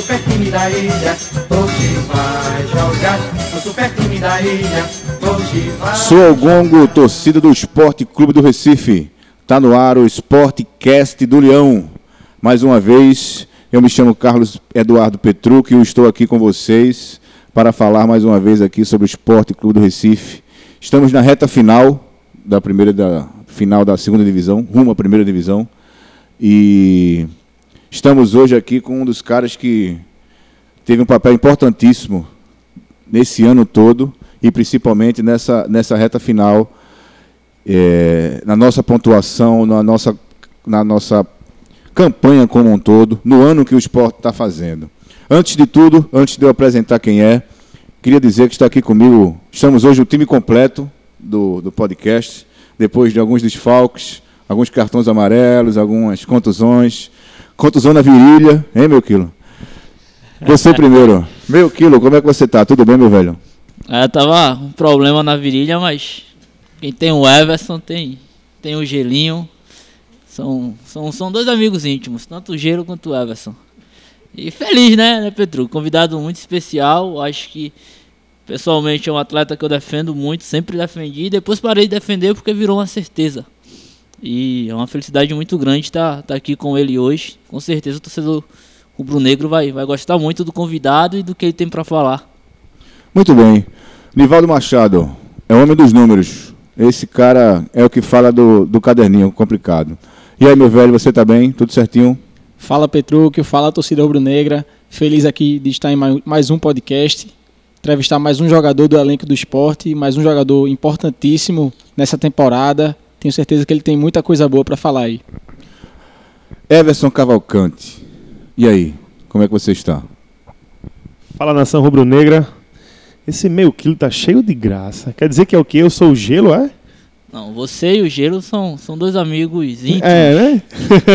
super time da ilha. Hoje vai jogar o Gongo, torcida do Esporte Clube do Recife. Tá no ar o Sportcast do Leão. Mais uma vez, eu me chamo Carlos Eduardo Petruc e estou aqui com vocês para falar mais uma vez aqui sobre o Esporte Clube do Recife. Estamos na reta final da primeira da final da segunda divisão, rumo à primeira divisão. E estamos hoje aqui com um dos caras que teve um papel importantíssimo nesse ano todo e principalmente nessa, nessa reta final, é, na nossa pontuação, na nossa, na nossa campanha como um todo, no ano que o esporte está fazendo. Antes de tudo, antes de eu apresentar quem é, queria dizer que está aqui comigo, estamos hoje o time completo do, do podcast, depois de alguns desfalques, alguns cartões amarelos, algumas contusões. Contusão na virilha, hein, meu quilo? Você primeiro. Meu quilo, como é que você tá? Tudo bem, meu velho? É, tava um problema na virilha, mas quem tem o Everson tem, tem o Gelinho. São, são, são dois amigos íntimos, tanto o Gelo quanto o Everson. E feliz, né, né, Petru? Convidado muito especial. Acho que pessoalmente é um atleta que eu defendo muito, sempre defendi. E depois parei de defender porque virou uma certeza. E é uma felicidade muito grande estar, estar aqui com ele hoje. Com certeza o torcedor rubro-negro vai, vai gostar muito do convidado e do que ele tem para falar. Muito bem. Nivaldo Machado, é o homem dos números. Esse cara é o que fala do, do caderninho complicado. E aí, meu velho, você tá bem? Tudo certinho? Fala Petruccio, fala torcida rubro-negra. Feliz aqui de estar em mais um podcast, entrevistar mais um jogador do elenco do esporte, mais um jogador importantíssimo nessa temporada. Tenho certeza que ele tem muita coisa boa para falar aí. Everson Cavalcante, e aí, como é que você está? Fala nação rubro-negra. Esse meio quilo tá cheio de graça. Quer dizer que é o quê? Eu sou o gelo, é? Não, você e o Gelo são, são dois amigos íntimos. É, né?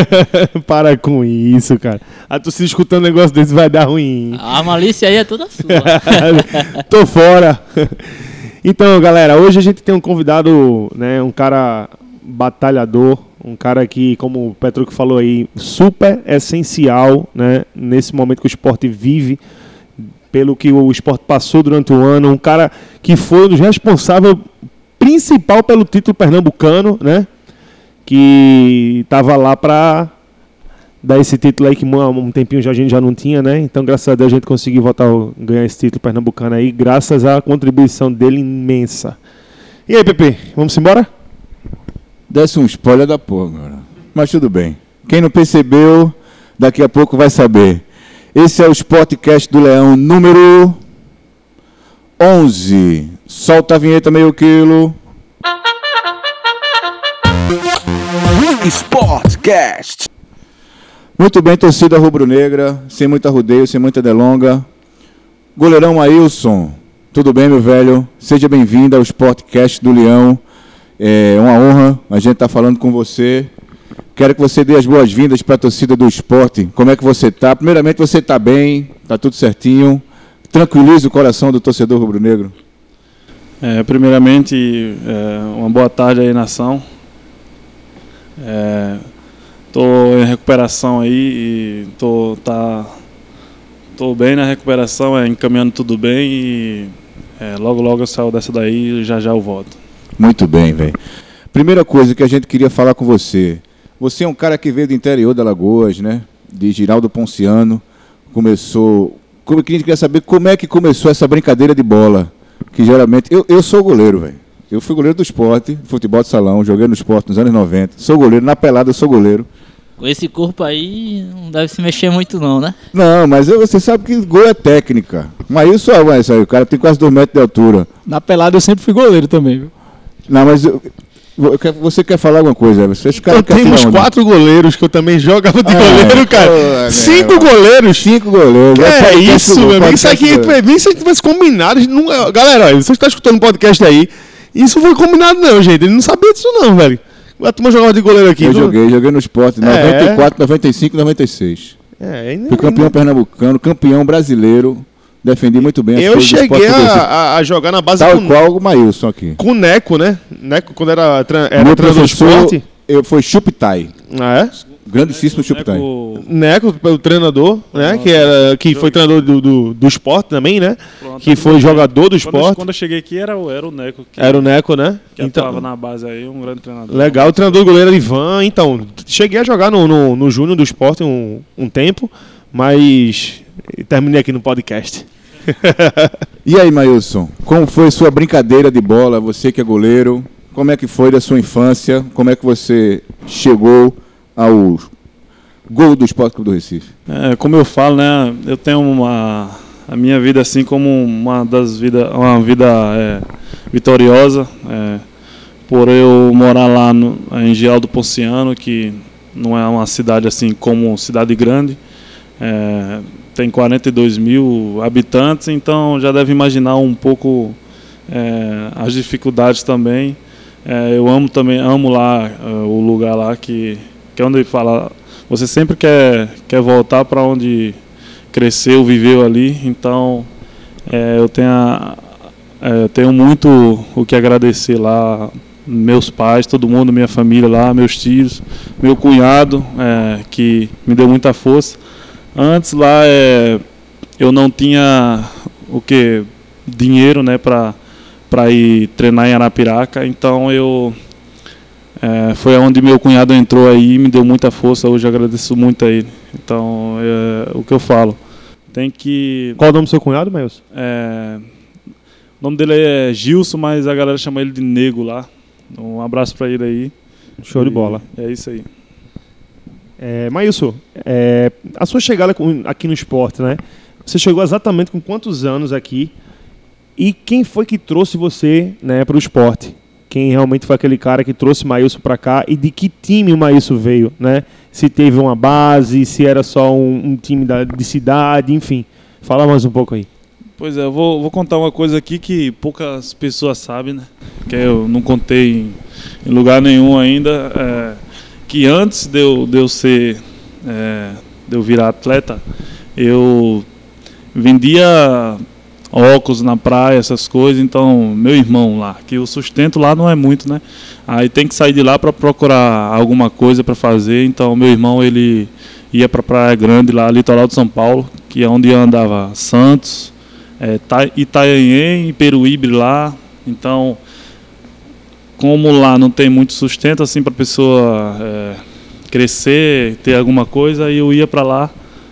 Para com isso, cara. A torcida escutando um negócio desse vai dar ruim. A malícia aí é toda sua. Tô fora. Então, galera, hoje a gente tem um convidado, né, um cara batalhador, um cara que, como o Petruc falou aí, super essencial, né, nesse momento que o esporte vive, pelo que o esporte passou durante o ano, um cara que foi um dos responsáveis principal pelo título pernambucano, né? Que estava lá para dar esse título aí que um tempinho já a gente já não tinha, né? Então, graças a Deus, a gente conseguiu voltar a ganhar esse título pernambucano aí, graças à contribuição dele imensa. E aí, Pepe, vamos embora? Desce um spoiler da porra agora. Mas tudo bem. Quem não percebeu, daqui a pouco vai saber. Esse é o Sportcast do Leão número 11. Solta a vinheta meio quilo. Sportcast. Muito bem, torcida rubro-negra, sem muita rodeio, sem muita delonga. Goleirão Ailson, tudo bem, meu velho? Seja bem-vindo ao Sportcast do Leão. É uma honra a gente estar tá falando com você. Quero que você dê as boas-vindas para a torcida do esporte. Como é que você está? Primeiramente, você está bem, está tudo certinho. Tranquiliza o coração do torcedor rubro-negro. É, primeiramente, é, uma boa tarde aí, nação. Estou é, em recuperação aí e tô, tá, tô bem na recuperação, é, encaminhando tudo bem e é, logo logo eu saio dessa daí e já já eu volto. Muito bem, velho. Primeira coisa que a gente queria falar com você. Você é um cara que veio do interior da Lagoas, né? De Giraldo Ponciano. Começou. Como que a gente queria saber como é que começou essa brincadeira de bola? Que geralmente. Eu, eu sou goleiro, velho. Eu fui goleiro do esporte, futebol de salão, joguei no esporte nos anos 90. Sou goleiro, na pelada eu sou goleiro. Com esse corpo aí, não deve se mexer muito não, né? Não, mas você sabe que gol é técnica. Mas isso é, mas aí, o cara tem quase 2 metros de altura. Na pelada eu sempre fui goleiro também, viu? Não, mas eu, você quer falar alguma coisa, cara eu tenho uns quatro goleiros que eu também jogava de ah, goleiro, cara. Oh, cinco meu. goleiros. Cinco goleiros. É, é isso, meu amigo. Isso aqui, se a gente tivesse combinado. Não, galera, olha, você está escutando o podcast aí. Isso foi combinado, não, gente. Ele não sabia disso, não, velho. A turma jogava de goleiro aqui. Eu joguei, joguei no esporte. 94, é. 95, 96. É, Fui campeão pernambucano, campeão brasileiro. Defendi muito bem. Eu cheguei a, a, jogar na base Tal com, qual o Maílson aqui. Com o Neco, né? Neco, quando era, era Meu do esporte. Eu fui Chupitai. Ah, é? Grandíssimo Neco- Chupitai. Neco, o treinador, né? Que, era, que foi treinador do, do, do esporte também, né? pronto, Que foi jogador do Quando esporte. quando eu cheguei aqui era, o- era o Neco que, Era o Neco, né? que atuava na base aí, um grande treinador. Legal, o treinador do goleiro era Ivan. Então, cheguei a jogar no, no, no Júnior do Esporte um, um tempo, mas terminei aqui no podcast. E aí, Mailson, como foi sua brincadeira de bola? Você que é goleiro, como é que foi da sua infância? Como é que você chegou ao gol do Esporte Clube do Recife? É, como eu falo, né, eu tenho uma a minha vida assim como uma das vidas, uma vida é, vitoriosa, é, por eu morar lá no, em Geraldo Ponciano, que não é uma cidade assim como cidade grande, é, tem 42 mil habitantes, então já deve imaginar um pouco é, as dificuldades também. É, eu amo também, amo lá é, o lugar lá que, que é onde fala você sempre quer, quer voltar para onde cresceu, viveu ali. Então, é, eu tenho, a- é, tenho muito o que agradecer lá. Meus pais, todo mundo, minha família lá, meus tios, meu cunhado, é, que me deu muita força. Antes lá é, eu não tinha o que dinheiro, né, para para ir treinar em Arapiraca. Então eu é, foi onde meu cunhado entrou aí e me deu muita força. Hoje agradeço muito a ele. Então, é, o que eu falo, tem que. Qual o nome do seu cunhado, Mailson? é, o nome dele é Gilson, mas a galera chama ele de Nego lá. Um abraço pra ele aí. Show de E bola. É isso aí. É, Mailson, é, a sua chegada aqui no esporte, né? Você chegou exatamente com quantos anos aqui? E quem foi que trouxe você né, para o esporte? Quem realmente foi aquele cara que trouxe o Maílson para cá e de que time o Maílson veio, né? Se teve uma base, se era só um, um time da, de cidade, enfim. Fala mais um pouco aí. Pois é, eu vou, vou contar uma coisa aqui que poucas pessoas sabem, né? Que eu não contei em, em lugar nenhum ainda. é, que antes de eu, de eu ser. é, de eu virar atleta, eu vendia óculos na praia, essas coisas. Então, meu irmão lá, que o sustento lá não é muito, né? Aí tem que sair de lá para procurar alguma coisa para fazer. Então, meu irmão ele ia para Praia Grande lá, litoral de São Paulo, que é onde andava Santos, é, Ta- Itanhaém Peruíbe lá. Então, como lá não tem muito sustento assim para pessoa é, crescer, ter alguma coisa, eu ia para lá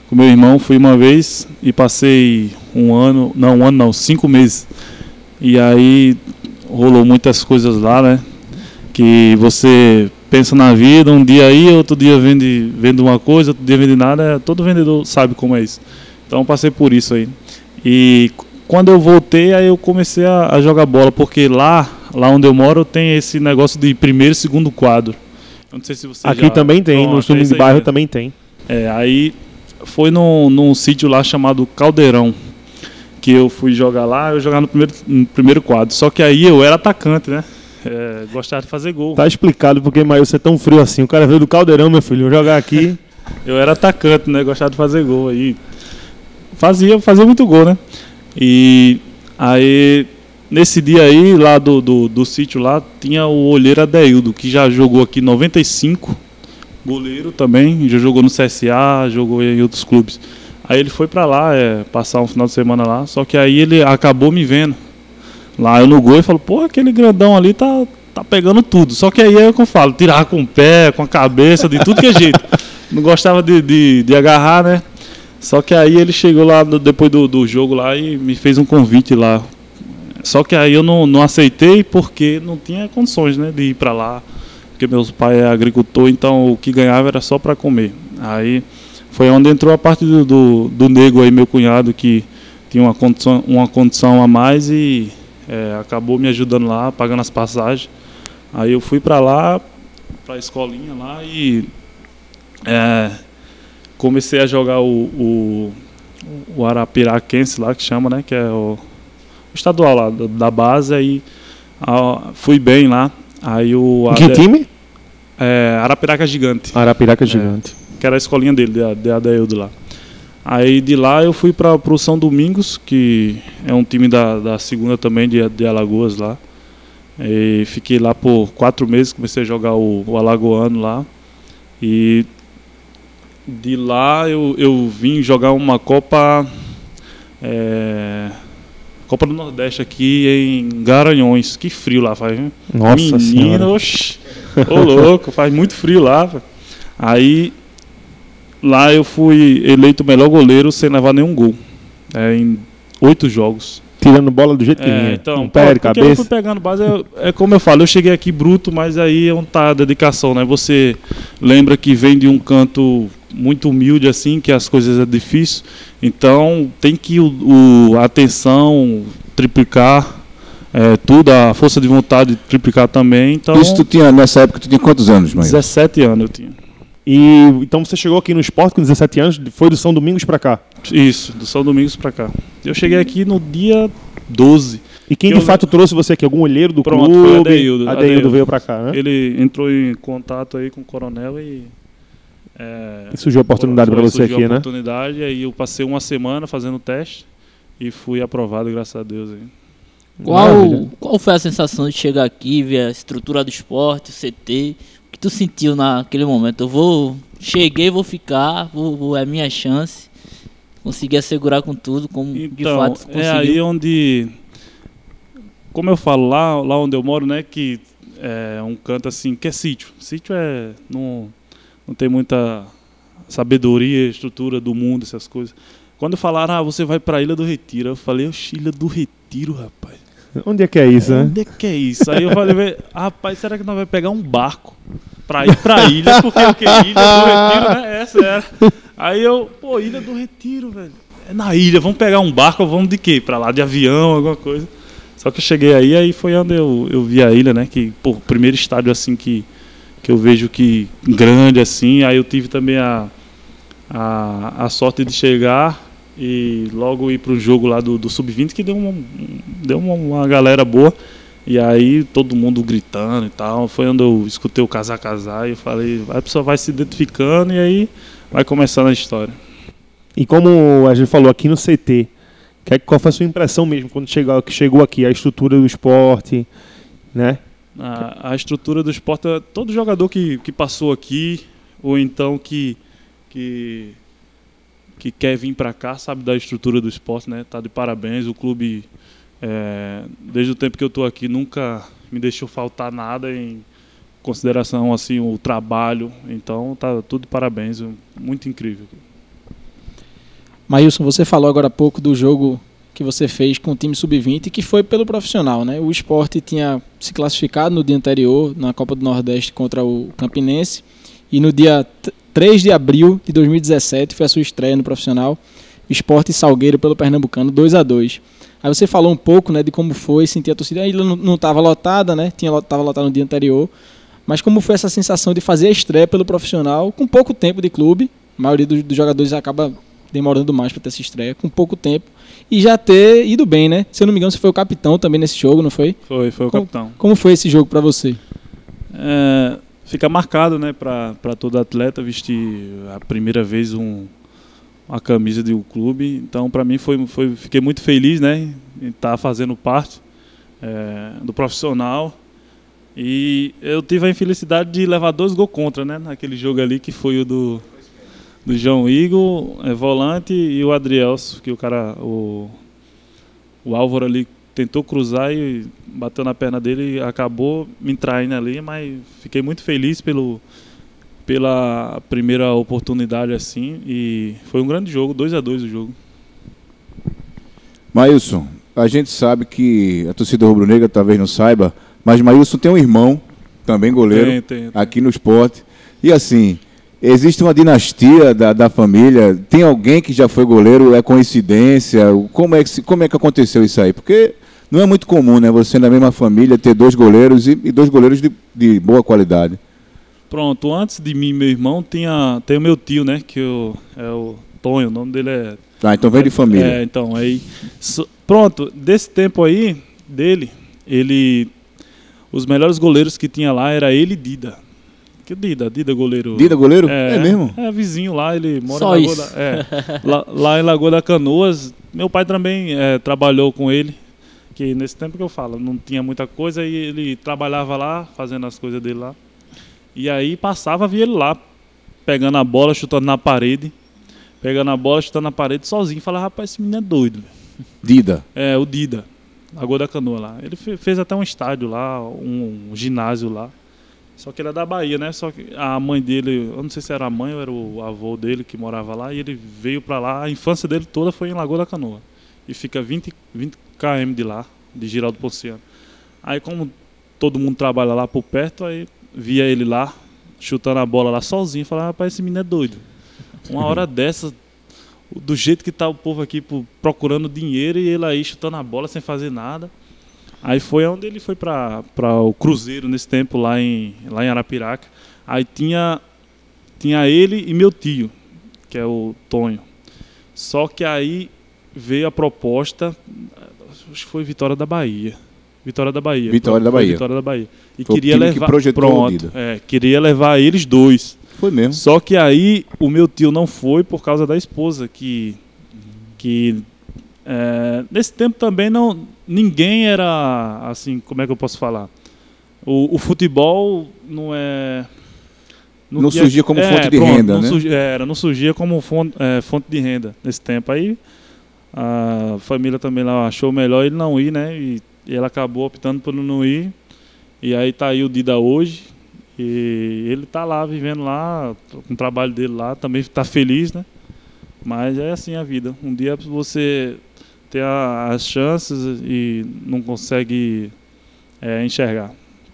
com meu irmão, fui uma vez e passei um ano, não, um ano não, cinco meses. E aí rolou muitas coisas lá, né? Que você pensa na vida, um dia aí, outro dia vende, vende uma coisa, outro dia vende nada, todo vendedor sabe como é isso. Então eu passei por isso aí. E quando eu voltei, aí eu comecei a, a jogar bola, porque lá, lá onde eu moro, tem esse negócio de primeiro e segundo quadro. Eu não sei se você Aqui já- também tem, Pronto, no isso de bairro também tem. É, aí foi num, num sítio lá chamado Caldeirão. Que eu fui jogar lá, eu jogava no primeiro, no primeiro quadro. Só que aí eu era atacante, né? É, gostava de fazer gol. Tá explicado porque Maílson é tão frio assim. O cara veio do caldeirão, meu filho. Jogar aqui. Eu era atacante, né? Gostava de fazer gol. Aí fazia, fazia muito gol, né? E aí, nesse dia aí, lá do, do, do sítio lá, tinha o olheiro Adeildo, que já jogou aqui em 95, goleiro também, já jogou no CSA, jogou em outros clubes. Aí ele foi pra lá, é, passar um final de semana lá, só que aí ele acabou me vendo. Lá eu no gol e falou, pô, aquele grandão ali tá, tá pegando tudo. Só que aí é o que eu falo, tirar com o pé, com a cabeça, de tudo que é jeito. Não gostava de, de, de agarrar, né? Só que aí ele chegou lá no- depois do, do jogo lá e me fez um convite lá. Só que aí eu não, não aceitei porque não tinha condições, né, de ir pra lá. Porque meus pais é agricultor, então o que ganhava era só para comer. Aí foi onde entrou a parte do, do, do nego aí, meu cunhado, que tinha uma condição, uma condição a mais e é, acabou me ajudando lá, pagando as passagens. Aí eu fui para lá, para a escolinha lá e é, comecei a jogar o, o, o Arapiraquense lá, que chama, né? Que é o, o estadual lá, da, da base. Aí fui bem lá. Aí o que Ade- time? é, Arapiraca Gigante Arapiraca Gigante. Que era a escolinha dele, de, de Adeildo lá. Aí de lá eu fui para o São Domingos, que é um time da, da segunda também, de, de Alagoas lá. E fiquei lá por quatro meses, comecei a jogar o, o Alagoano lá. E de lá eu, eu vim jogar uma Copa. é, Copa do Nordeste aqui em Garanhões. Que frio lá faz, hein? Nossa Menino, oxi, ô louco, faz muito frio lá. Aí lá eu fui eleito o melhor goleiro sem levar nenhum gol. É, em oito jogos. Tirando bola do jeito que É, vinha. então, um pé de porque eu cabeça. fui pegando base, é, é como eu falo, eu cheguei aqui bruto, mas aí é onde tá a dedicação, né? Você lembra que vem de um canto muito humilde assim, que as coisas é difícil, então tem que o, o- a atenção triplicar, é, tudo, a força de vontade triplicar também, então Isso tu tinha, nessa época, tu tinha quantos anos, mãe? 17 anos eu tinha. E então você chegou aqui no esporte com 17 anos, foi do São Domingos pra cá. Isso, do São Domingos pra cá. Eu cheguei aqui no dia 12. E quem Eu- de fato trouxe você aqui? Algum olheiro do Pronto, clube? foi Adeildo, Adeildo Adeildo. veio pra cá, né? Ele entrou em contato aí com o coronel e é, E surgiu a oportunidade pra você surgiu aqui, a né? oportunidade, aí eu passei uma semana fazendo teste e fui aprovado, graças a Deus. Aí. Qual, Maravilha. qual foi a sensação de chegar aqui, ver a estrutura do esporte, o CT? Tu sentiu naquele momento? Eu vou. Cheguei, vou ficar, vou, vou- é minha chance. Consegui assegurar com tudo, como de Então, fato é conseguiu. aí onde, como eu falo, lá, lá onde eu moro, né, que é um canto assim, que é sítio. Sítio é, não, não tem muita sabedoria, estrutura do mundo, essas coisas. Quando falaram, ah, você vai pra Ilha do Retiro, eu falei, Ilha do Retiro, rapaz. Onde é que é isso, né? Onde é que é isso? Aí eu falei, "Vé, rapaz, será que nós vamos pegar um barco pra ir pra ilha? Porque o que? Ilha do Retiro, né? Essa era. Aí eu, pô, Ilha do Retiro, velho. É na ilha, vamos pegar um barco, vamos de quê? Pra lá de avião, alguma coisa. Só que eu cheguei aí, aí foi onde eu, eu vi a ilha, né? Que, pô, o primeiro estádio assim que, que eu vejo que grande assim. Aí eu tive também a, a, a sorte de chegar e logo ir pro jogo lá do, do Sub-20, que deu, uma, deu uma, uma galera boa. E aí todo mundo gritando e tal. Foi onde eu escutei o casar casar e eu falei, a pessoa vai se identificando e aí vai começando a história. E como a gente falou aqui no CT, que- qual foi a sua impressão mesmo quando chegou, que chegou aqui? A estrutura do esporte, né? A, a estrutura do esporte, é todo jogador que, que passou aqui, ou então que, que, que quer vir para cá, sabe da estrutura do esporte, né? Tá de parabéns. O clube, é, desde o tempo que eu estou aqui, nunca me deixou faltar nada em consideração assim o trabalho. Então tá tudo de parabéns, muito incrível. Maílson, você falou agora há pouco do jogo que você fez com o time sub-20, que foi pelo profissional, né? O esporte tinha se classificado no dia anterior na Copa do Nordeste contra o Campinense e no dia 3 de abril de 2017 foi a sua estreia no profissional, Esporte Salgueiro pelo Pernambucano 2 a 2 Aí você falou um pouco né, de como foi sentir a torcida. A ilha não estava lotada, né? Tinha estava lotada no dia anterior. Mas como foi essa sensação de fazer a estreia pelo profissional com pouco tempo de clube? A maioria dos, dos jogadores acaba demorando mais para ter essa estreia, com pouco tempo. E já ter ido bem, né? Se eu não me engano, você foi o capitão também nesse jogo, não foi? Foi, foi o Como- capitão. Como foi esse jogo para você? É, fica marcado, né, para todo atleta vestir a primeira vez um, uma camisa de um clube. Então, para mim foi, foi, fiquei muito feliz, né, em estar fazendo parte é, do profissional. E eu tive a infelicidade de levar dois gols contra, né, naquele jogo ali que foi o do do João Igor, é, volante, e o Adrielso, que o cara, o, o Álvaro ali tentou cruzar e bateu na perna dele e acabou me traindo ali, mas fiquei muito feliz pelo, pela primeira oportunidade assim e foi um grande jogo, 2 a 2 o jogo. Maílson, a gente sabe que a torcida rubro-negra talvez não saiba, mas Maílson tem um irmão, também goleiro, Tem, tem, tem. aqui no esporte. E assim, existe uma dinastia da, da família, tem alguém que já foi goleiro, é coincidência? Como é, que, como é que aconteceu isso aí? Porque não é muito comum, né? Você na mesma família ter dois goleiros e, e dois goleiros de, de boa qualidade. Pronto, antes de mim e meu irmão tinha tem o meu tio, né, que eu, é o Tonho, o nome dele é Tá, então vem de família. É, então, aí. so- pronto, desse tempo aí, dele, ele. Os melhores goleiros que tinha lá era ele e Dida. Que Dida? Dida goleiro. Dida goleiro? É mesmo? É vizinho lá, ele mora Só em Lagoa isso. da, é, lá, lá em Lagoa da Canoas. Meu pai também é, trabalhou com ele. Que nesse tempo que eu falo, não tinha muita coisa e ele trabalhava lá, fazendo as coisas dele lá. E aí passava, via ele lá. pegando a bola, chutando na parede. Pegando a bola, chutando na parede sozinho. Falei, rapaz, esse menino é doido. Dida. É, o Dida, Lagoa da Canoa lá. Ele fe- fez até um estádio lá, um, um ginásio lá. Só que ele é da Bahia, né? Só que a mãe dele, eu não sei se era a mãe ou era o avô dele que morava lá, e ele veio pra lá, a infância dele toda foi em Lagoa da Canoa. E fica 20, 20 km de lá, de Giraldo Ponciano. Aí como todo mundo trabalha lá por perto, aí via ele lá, chutando a bola lá sozinho, falava, rapaz, esse menino é doido. Uma hora dessa, do jeito que tá o povo aqui pro- procurando dinheiro e ele aí chutando a bola sem fazer nada. Aí foi onde ele foi para o Cruzeiro nesse tempo lá em, lá em Arapiraca. Aí tinha, tinha ele e meu tio, que é o Tonho. Só que aí veio a proposta, acho que foi Vitória da Bahia. Vitória da Bahia. Vitória da Bahia. Vitória da Bahia. E Foi o queria time que levar. projetou pronto, é, queria levar eles dois. Foi mesmo. Só que aí o meu tio não foi por causa da esposa, que. que é, nesse tempo também não. Ninguém era. assim, como é que eu posso falar? O, o futebol não é. Não surgia como fonte de renda, não né? surgia- era, não surgia como fonte, é, fonte de renda nesse tempo. Aí a família também lá achou melhor ele não ir, né? E, e ela acabou optando por não ir. E aí tá aí o Dida hoje. E ele tá lá vivendo lá, com o trabalho dele lá, também tá feliz, né? Mas é assim a vida. Um dia você tem a- as chances e não consegue é, enxergar.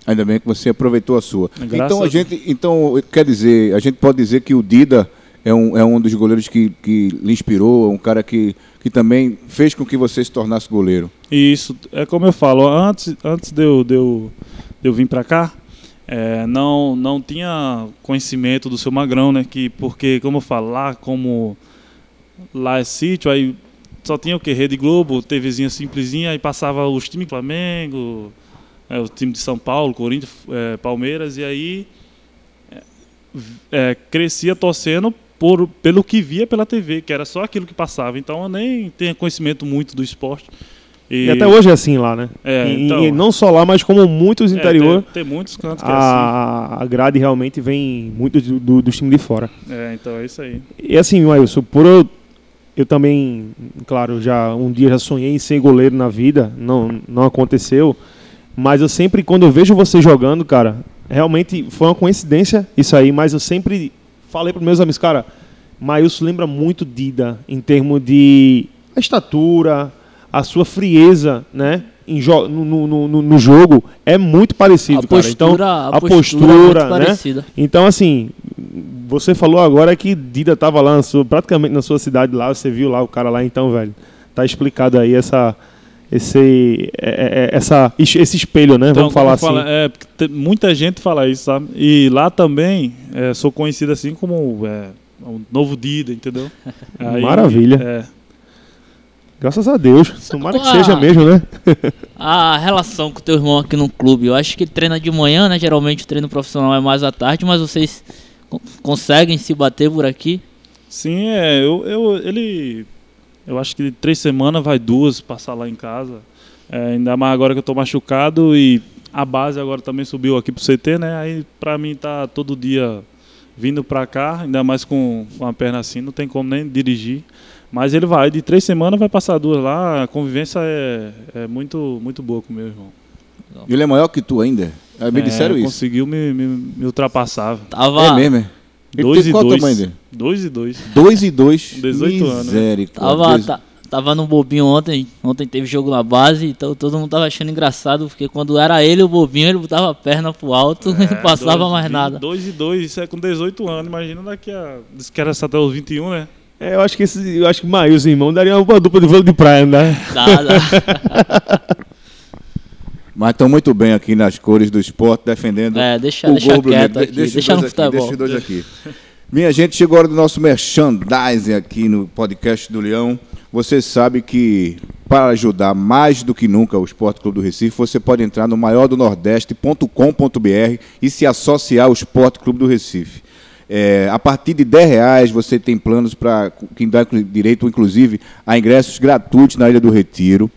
Ainda bem que você aproveitou a sua. Graças Então a gente, então quer dizer, a gente pode dizer que o Dida é um, é um dos goleiros que, que lhe inspirou, um cara que, que também fez com que você se tornasse goleiro. Isso, é como eu falo, antes, antes de, eu, de, eu, de eu vir para cá, é, não, não tinha conhecimento do seu Magrão, né? Que, porque, como eu falo, lá como lá é sítio, aí só tinha o que? Rede Globo, TVzinha simplesinha, aí passava os times Flamengo, é, o time de São Paulo, Corinthians, é, Palmeiras, e aí é, é, crescia torcendo por, pelo que via pela TV, que era só aquilo que passava. Então eu nem tinha conhecimento muito do esporte. E até hoje é assim lá, né? É, e, então- e não só lá, mas como muitos É, interior, tem, tem muitos cantos que é assim. a, a grade realmente vem muito do, do, dos times de fora. É, então é isso aí. E assim, Mailson, por eu, eu também, claro, já um dia já sonhei em ser goleiro na vida, não, não aconteceu, mas eu sempre, quando eu vejo você jogando, cara, realmente foi uma coincidência isso aí, mas eu sempre falei para meus amigos, cara, Mailson lembra muito Dida em termos de a estatura, a sua frieza, né? Jo no, no, no, no jogo é muito parecido, A cara. postura, Então, a a postura, é postura, muito né? parecida. Então, assim, você falou agora que Dida tava lá na sua- praticamente na sua cidade lá, você viu lá o cara lá, então, velho. Tá explicado aí essa esse é- é- essa esse espelho, né? Então, Vamos falar assim. fala- é, muita gente fala isso, sabe? E lá também é, sou conhecido assim como é, um novo Dida, entendeu? Aí, Maravilha. É, Graças a Deus. Tomara que seja mesmo, né? A relação com o teu irmão aqui no clube, eu acho que ele treina de manhã, né? Geralmente o treino profissional é mais à tarde, mas vocês con- conseguem se bater por aqui? sim, é, eu, eu, ele, eu acho que de três semanas vai duas passar lá em casa. É, ainda mais agora que eu tô machucado e a base agora também subiu aqui pro CT, né? Aí pra mim tá todo dia vindo pra cá, ainda mais com uma perna assim, não tem como nem dirigir. Mas ele vai, de três semanas vai passar duas lá, a convivência é, é muito, muito boa com o meu irmão. Ele é maior que tu ainda? É, me É, disseram isso. Conseguiu me, me, me ultrapassar. Tava, É mesmo, é? Ele Dois tem e qual o dois. tamanho dele? Dois e dois. 2 e 2. 18 anos? Misericórdia. tava, ta- tava no bobinho ontem. Ontem teve jogo na base, então todo mundo tava achando engraçado, porque quando era ele o bobinho, ele botava a perna pro alto e não passava É, dois, mais nada. Dois e dois, isso é com 18 anos. Imagina daqui a. Disse que era até os 21, né? É, eu acho que esse, eu acho que Maílson, irmão, daria uma dupla de vôlei de praia, né? Dá, dá. Mas estão muito bem aqui nas cores do esporte, defendendo É, deixa, o deixa gol quieto aqui, De- deixa, deixa no aqui, futebol. deixa dois aqui. Minha gente, chegou a hora do nosso merchandising aqui no podcast do Leão. Você sabe que para ajudar mais do que nunca o Esporte Clube do Recife, você pode entrar no maiordonordeste.com.br e se associar ao Esporte Clube do Recife. É, a partir de 10 reais você tem planos para que dá direito, inclusive, a ingressos gratuitos na Ilha do Retiro.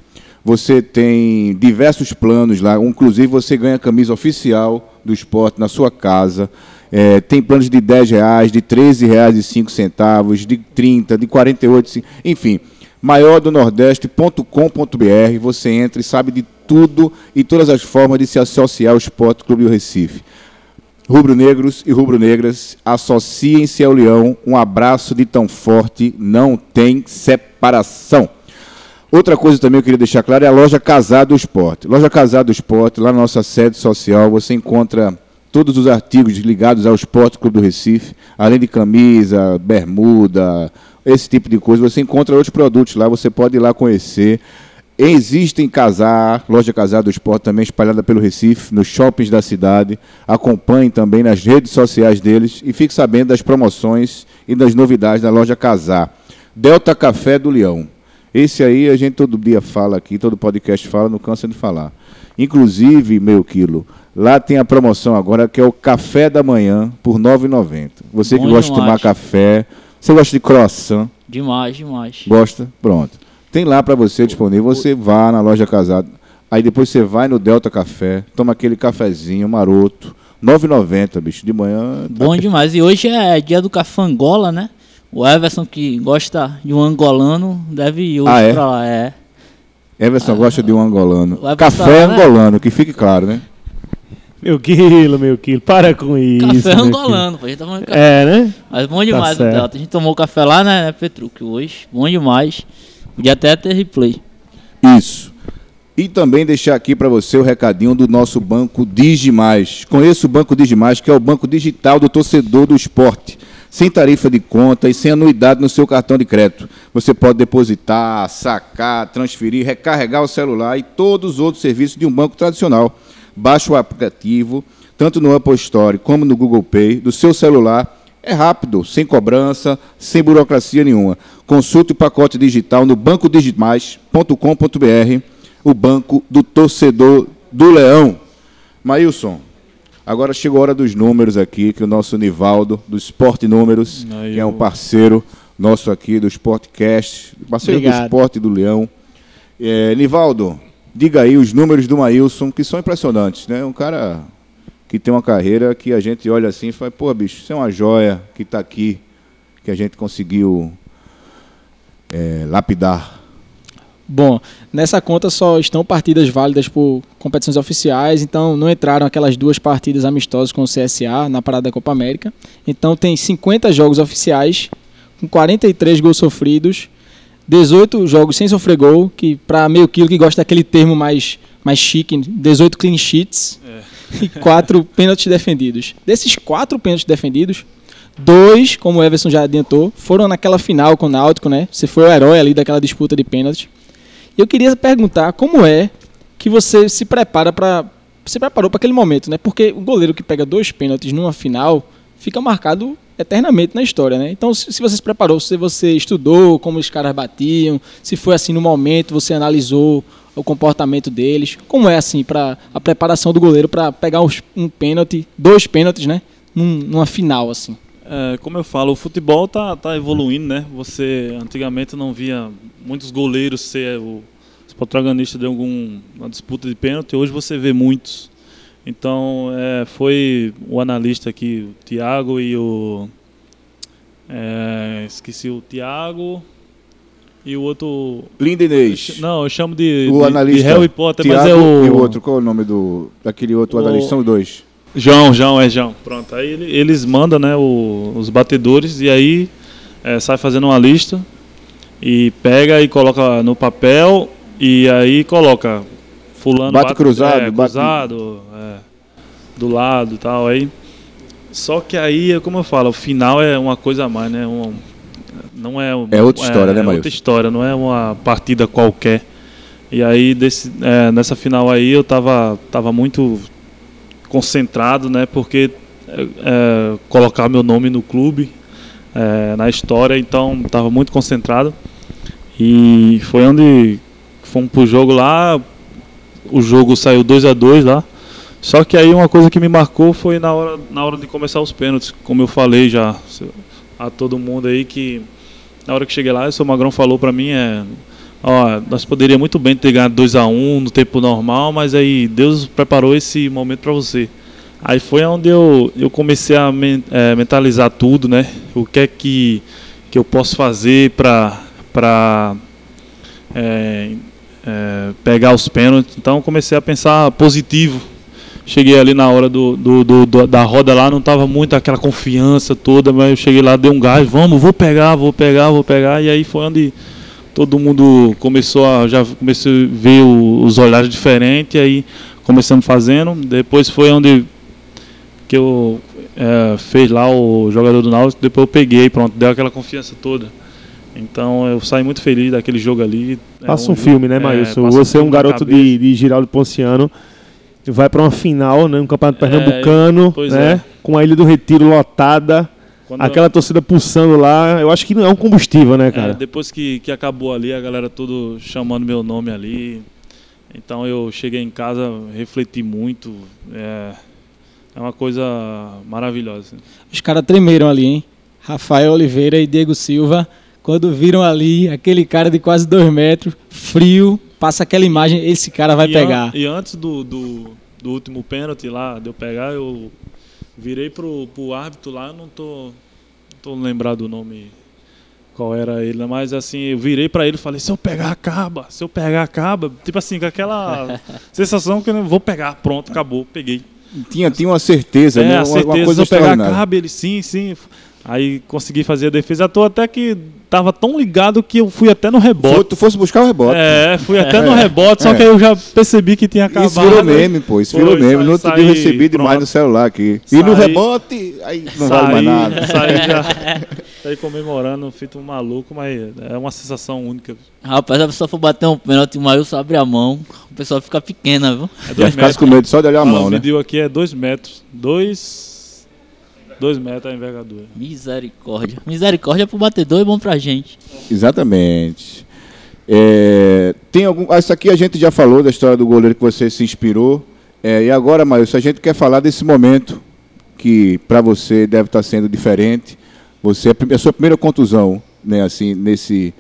Você tem diversos planos lá, inclusive você ganha a camisa oficial do esporte na sua casa. É, tem planos de 10 reais, de 13 reais e 5 centavos, de 30, de 48, cin- enfim. Maior do Nordeste.com.br, você entra e sabe de tudo e todas as formas de se associar ao Esporte Clube do Recife. Rubro-negros e rubro-negras, associem-se ao Leão. Um abraço de tão forte, não tem separação. Outra coisa também eu queria deixar claro é a loja Casado do Esporte. Loja Casado do Esporte, lá na nossa sede social, você encontra todos os artigos ligados ao Esporte Clube do Recife, além de camisa, bermuda, esse tipo de coisa. Você encontra outros produtos lá, você pode ir lá conhecer. Existem casar, loja Casar do Esporte também espalhada pelo Recife, nos shoppings da cidade. Acompanhe também nas redes sociais deles e fique sabendo das promoções e das novidades da loja Casar. Delta Café do Leão. Esse aí a gente todo dia fala aqui, todo podcast fala, não cansa de falar. Inclusive, meio quilo, lá tem a promoção agora que é o café da manhã por R$ 9,90. Você que Bom gosta de tomar demais. café, você gosta de croissant, Demais, demais. Gosta? Pronto. Tem lá para você disponível. Você vá na loja casado. Aí depois você vai no Delta Café, toma aquele cafezinho maroto. R$ 9,90, bicho. De manhã. tá Bom demais. E hoje é dia do café Angola, né? O Everson, que gosta de um angolano, deve ir hoje Ah, é? pra lá. É. Everson gosta de um angolano. Café passar, né? angolano, que fique claro, né? Meu quilo, meu quilo, para com isso. Café angolano, pô. A gente tá falando café. É, né? Mas bom demais o certo. Delta. A gente tomou café lá, né, Petruc, hoje. Bom demais. Podia até ter replay. Isso. E também deixar aqui para você o recadinho do nosso banco Digimais. Conheça o Banco Digimais, que é o banco digital do torcedor do esporte. Sem tarifa de conta e sem anuidade no seu cartão de crédito. Você pode depositar, sacar, transferir, recarregar o celular e todos os outros serviços de um banco tradicional. Baixe o aplicativo, tanto no Apple Store como no Google Pay, do seu celular. É rápido, sem cobrança, sem burocracia nenhuma. Consulte o pacote digital no bancodigimais.com.br, o banco do torcedor do Leão. Maílson, agora chegou a hora dos números aqui, que o nosso Nivaldo, do Esporte Números, Aí que é um parceiro nosso aqui do Sportcast, parceiro do Obrigado. Esporte do Leão. É, Nivaldo, diga aí os números do Maílson, que são impressionantes, né? Um cara que tem uma carreira que a gente olha assim e fala, pô, bicho, isso é uma joia que está aqui, que a gente conseguiu é, lapidar. Bom, nessa conta só estão partidas válidas por competições oficiais, então não entraram aquelas duas partidas amistosas com o CSA na parada da Copa América. Então tem 50 jogos oficiais, com 43 gols sofridos, 18 jogos sem sofrer gol, que para meio quilo que gosta daquele termo mais, mais chique, 18 clean sheets e 4 pênaltis defendidos. Desses 4 pênaltis defendidos, dois, como o Everson já adiantou, foram naquela final com o Náutico, né? Você foi o herói ali daquela disputa de pênaltis. Eu queria perguntar como é que você se prepara para se preparou para aquele momento, né? Porque o goleiro que pega dois pênaltis numa final fica marcado eternamente na história, né? Então, se você se preparou, se você estudou como os caras batiam, se foi assim no momento, você analisou o comportamento deles, como é assim para a preparação do goleiro para pegar um pênalti, dois pênaltis, né? Num- numa final assim. É, como eu falo, o futebol tá, tá evoluindo, né? Você antigamente não via muitos goleiros ser o os protagonistas de alguma disputa de pênalti, hoje você vê muitos. Então, é, foi o analista aqui, o Thiago e o. é, esqueci o Thiago e o outro. Lindenês. Não, eu chamo de, o de- analista. de Harry Potter, mas é Thiago o. E o outro, qual é o nome do, daquele outro O- analista? São dois. João, João, é João. Pronto, aí ele- eles mandam né, o- os batedores e aí é, sai fazendo uma lista e pega e coloca no papel e aí coloca fulano Bate cruzado, é, bate- cruzado é, do lado e tal aí. Só que aí, como eu falo, o final é uma coisa a mais, né? Um- não é É outra história, né, É Maílson? outra história, não é uma partida qualquer. E aí desse, é, nessa final aí eu tava, tava muito concentrado, né? Porque é, colocar meu nome no clube, é, na história, então estava muito concentrado. E foi onde fomos pro jogo lá, o jogo saiu 2 a 2 lá. Só que aí uma coisa que me marcou foi na hora, na hora de começar os pênaltis, como eu falei já a todo mundo aí que na hora que cheguei lá, o seu Magrão falou pra mim é Ó, nós poderíamos muito bem ter ganhado 2 a 1 no tempo normal, mas aí Deus preparou esse momento para você. Aí foi onde eu, eu comecei a men- eh, mentalizar tudo, né? O que é que, que eu posso fazer para para pegar os pênaltis. Então comecei a pensar positivo. Cheguei ali na hora do, do- do- da roda lá, não tava muito aquela confiança toda, mas eu cheguei lá, dei um gás, vamos, vou pegar, vou pegar, vou pegar. E aí foi onde todo mundo começou a já comecei a ver o- os olhares diferentes, aí começamos fazendo. Depois foi onde que eu eh, fez lá o jogador do Náutico, depois eu peguei, pronto, deu aquela confiança toda. Então eu saí muito feliz daquele jogo ali. É Passa um jogo- filme, né, é, Maílson? passa Você é um garoto de, de Giraldo Ponciano, vai para uma final, né, um campeonato É, pernambucano, né, é. com a Ilha do Retiro lotada, Quando- aquela torcida pulsando lá. Eu acho que não é um combustível, né, É, cara? depois que, que acabou ali, a galera tudo chamando meu nome ali. Então eu cheguei em casa, refleti muito. É, é uma coisa maravilhosa. Os caras tremeram ali, hein? Rafael Oliveira e Diego Silva, quando viram ali aquele cara de quase dois metros, frio, passa aquela imagem, esse cara vai e pegar. an- e antes do, do, do último pênalti lá, de eu pegar, eu virei pro, pro árbitro lá, não tô, não tô lembrado do nome qual era ele, mas assim, eu virei pra ele e falei, se eu pegar, acaba, se eu pegar, acaba. Tipo assim, com aquela sensação que eu não vou pegar, pronto, acabou, peguei. Tinha, tinha uma certeza, É, né? a Uma, certeza, uma coisa se eu pegar, acaba, ele sim, sim. Aí consegui fazer a defesa, à toa até que tava tão ligado que eu fui até no rebote. Foi, tu fosse buscar o rebote. É, fui até no É, rebote, só é. que aí eu já percebi que tinha acabado. Isso virou meme, pô. Isso virou meme. No outro dia eu recebi demais pronto. no celular aqui. E no rebote, aí não vale mais nada. Saí, já, saí comemorando, feito um maluco, mas é uma sensação única. Rapaz, a pessoa for bater um pênalti, o Maílson abre a mão, a pessoa fica pequena, viu? É Já dois ficasse metros. com medo só de olhar a mão, o né? vídeo aqui é dois metros. Dois. Dois metros a envergadura. Misericórdia. Misericórdia pro batedor é bom pra gente. Exatamente. É, tem algum. ah, Isso aqui a gente já falou da história do goleiro que você se inspirou. É, e agora, Maílson, a gente quer falar desse momento que para você deve estar sendo diferente. Você é a sua primeira contusão, né, assim, nesse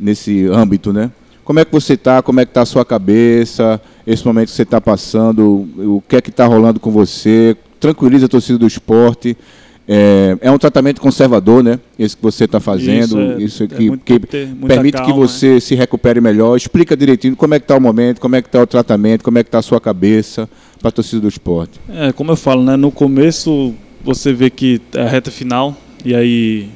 nesse âmbito, né? Como é que você está? Como é que está a sua cabeça? Esse momento que você está passando, o que é que está rolando com você? Tranquiliza a torcida do esporte. É, é um tratamento conservador, né? Esse que você está fazendo. Isso, é que, muito- que muita permite que calma, né? você se recupere melhor. Explica direitinho como é que está o momento, como é que está o tratamento, como é que está a sua cabeça para a torcida do esporte. É, como eu falo, né? No começo você vê que é a reta final e aí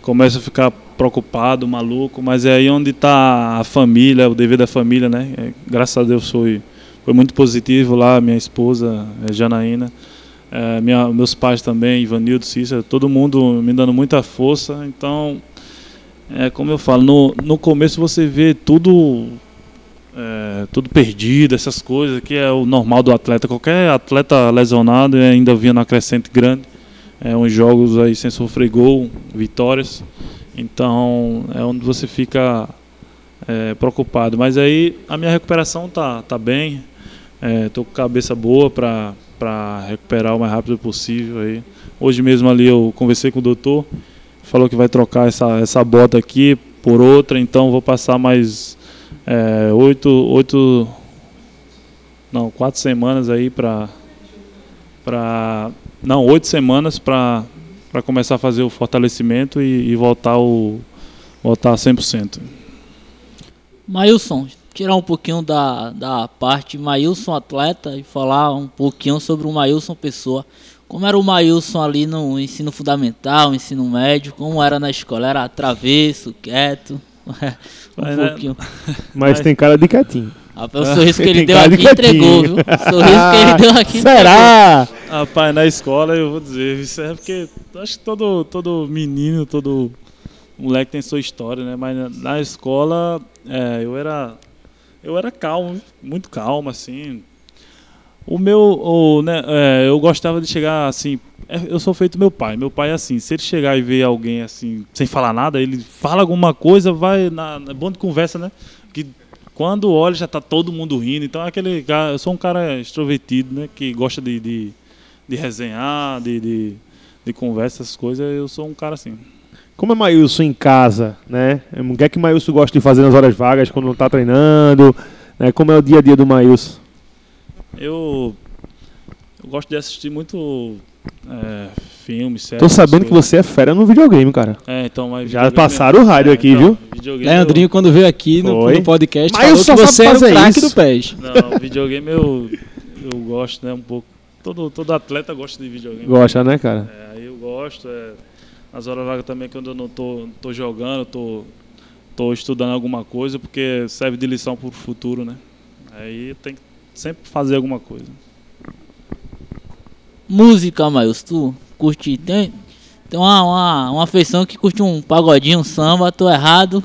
começa a ficar preocupado, maluco, mas é aí onde está a família, o dever da família, né? É, graças a Deus foi, foi muito positivo lá, minha esposa, é, Janaína, é, minha, meus pais também, Ivanildo, Cícero, todo mundo me dando muita força, então, é, como eu falo, no, no começo você vê tudo é, tudo perdido, essas coisas, que é o normal do atleta. Qualquer atleta lesionado ainda vinha na crescente grande. É, uns jogos aí sem sofrer gol, vitórias. Então é onde você fica é, preocupado. Mas aí a minha recuperação tá, tá bem. Estou com cabeça boa para recuperar o mais rápido possível. Aí. Hoje mesmo ali eu conversei com o doutor, falou que vai trocar essa, essa bota aqui por outra, então vou passar mais é, oito, oito, não, quatro semanas aí para, para, não, oito semanas para para começar a fazer o fortalecimento e, e voltar o voltar a 100%. Maílson, tirar um pouquinho da, da parte Maílson atleta e falar um pouquinho sobre o Maílson pessoa. Como era o Maílson ali no ensino fundamental, ensino médio, como era na escola? Era travesso, quieto? um Mas, né, pouquinho. Mas tem cara de quietinho. Rapaz, o sorriso que ele deu aqui entregou, quietinho. viu? O sorriso que ele deu aqui Será? Rapaz, na escola eu vou dizer, isso é porque acho que todo, todo menino, todo moleque tem sua história, né? Mas na, na escola é, eu era eu era calmo, muito calmo, assim. O meu, o, né, é, eu gostava de chegar assim. é, Eu sou feito meu pai. Meu pai é assim. Se ele chegar e ver alguém assim, sem falar nada, ele fala alguma coisa, vai na, na bom de conversa, né? Que quando olha já tá todo mundo rindo. Então é aquele cara, eu sou um cara extrovertido, né? Que gosta de, de, de resenhar, de, de, de conversa, essas coisas. Eu sou um cara assim. Como é Maílson em casa, né? O que é que Maílson gosta de fazer nas horas vagas quando não está treinando? Né? Como é o dia a dia do Maílson? Eu, eu gosto de assistir muito é, filmes, séries. Tô sabendo que você é fera no videogame, cara. É, então, mas Já passaram o rádio aqui, viu? videogame Leandrinho, quando veio aqui no, no podcast, Mas eu falou só que você era o craque isso. do PES. Eu, não, videogame eu, eu gosto, né, um pouco. Todo, todo atleta gosta de videogame. Gosta, né, cara? É, aí eu gosto. É, nas horas vagas também, quando eu não tô, tô jogando, tô, tô estudando alguma coisa, porque serve de lição pro futuro, né? Aí tem que sempre fazer alguma coisa. Música, Maílson, tu curte. Tem, tem uma, uma, uma afeição que curte um pagodinho, um samba, tô errado.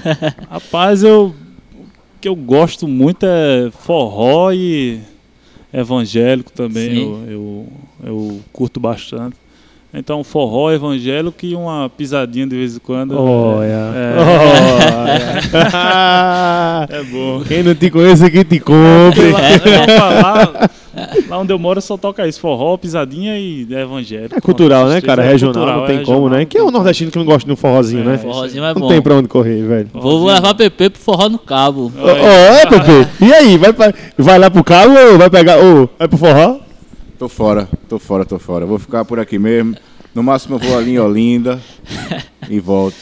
Rapaz, eu. O que eu gosto muito é forró e evangélico também. Eu, eu, eu curto bastante. Então, forró, evangélico e uma pisadinha de vez em quando. Olha. É, Olha. é bom. Quem não te conhece, quem te compre. Lá, lá, lá onde eu moro só toca isso, forró, pisadinha e evangélico. É cultural, né, cara? é Regional, cultural, não tem é como, regional, né? Quem é o nordestino que não gosta de um forrozinho, É, né? Forrozinho é Não bom. tem pra onde correr, velho. Vou, vou levar PP pro forró no cabo. Ó, ó, é, Pepe? E aí, vai, pra- vai lá pro cabo ou vai pegar. Ou vai pro forró? Tô fora, tô fora, tô fora. Vou ficar por aqui mesmo. No máximo eu vou ali em Olinda e volto.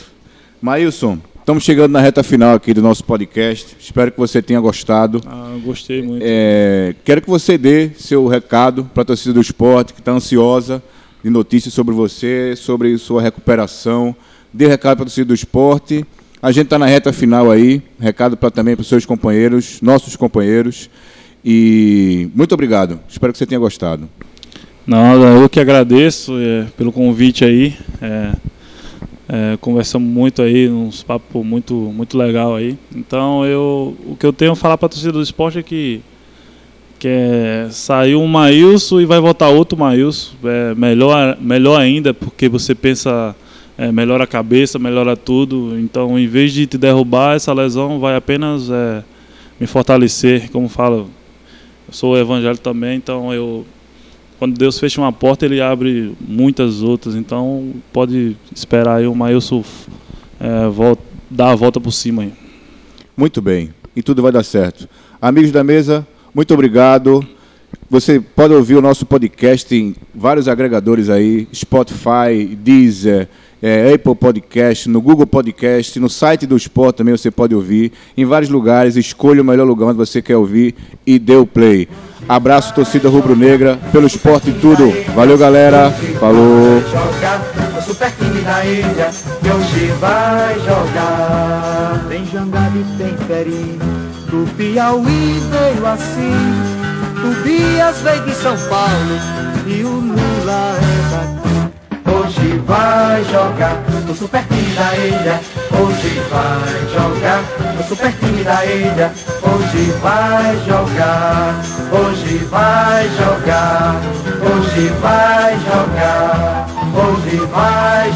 Maílson, estamos chegando na reta final aqui do nosso podcast. Espero que você tenha gostado. Ah, gostei muito. É, quero que você dê seu recado para a torcida do esporte que está ansiosa de notícias sobre você, sobre sua recuperação. Dê recado para a torcida do esporte. A gente está na reta final aí. Recado pra, também para os seus companheiros, nossos companheiros. E muito obrigado. Espero que você tenha gostado. Não, eu que agradeço é, pelo convite aí. É, é, conversamos muito aí, uns papos muito, muito legal aí. Então eu, o que eu tenho a falar para a torcida do esporte é que, que é, saiu um Maílson e vai voltar outro Maílson. É, melhor, melhor ainda, porque você pensa, é, melhora a cabeça, melhora tudo. Então em vez de te derrubar, essa lesão vai apenas é, me fortalecer. Como falo, eu sou evangélico também, então eu quando Deus fecha uma porta, ele abre muitas outras. Então, pode esperar aí o Maílson é, dar a volta por cima aí. Muito bem. E tudo vai dar certo. Amigos da mesa, muito obrigado. Você pode ouvir o nosso podcast em vários agregadores aí, Spotify, Deezer, eh, Apple Podcast, no Google Podcast, no site do Sport também você pode ouvir. Em vários lugares, escolha o melhor lugar onde você quer ouvir e dê o play. Abraço, torcida rubro-negra, pelo esporte e tudo. Valeu, galera. Falou. super time da ilha vai jogar. Tem Jangada e tem do Piauí veio assim. O Bias veio de São Paulo e o Lula é daqui. Hoje vai jogar o super time da ilha. Hoje vai jogar o super time da ilha. Hoje vai jogar. Hoje vai jogar. Hoje vai jogar. Hoje vai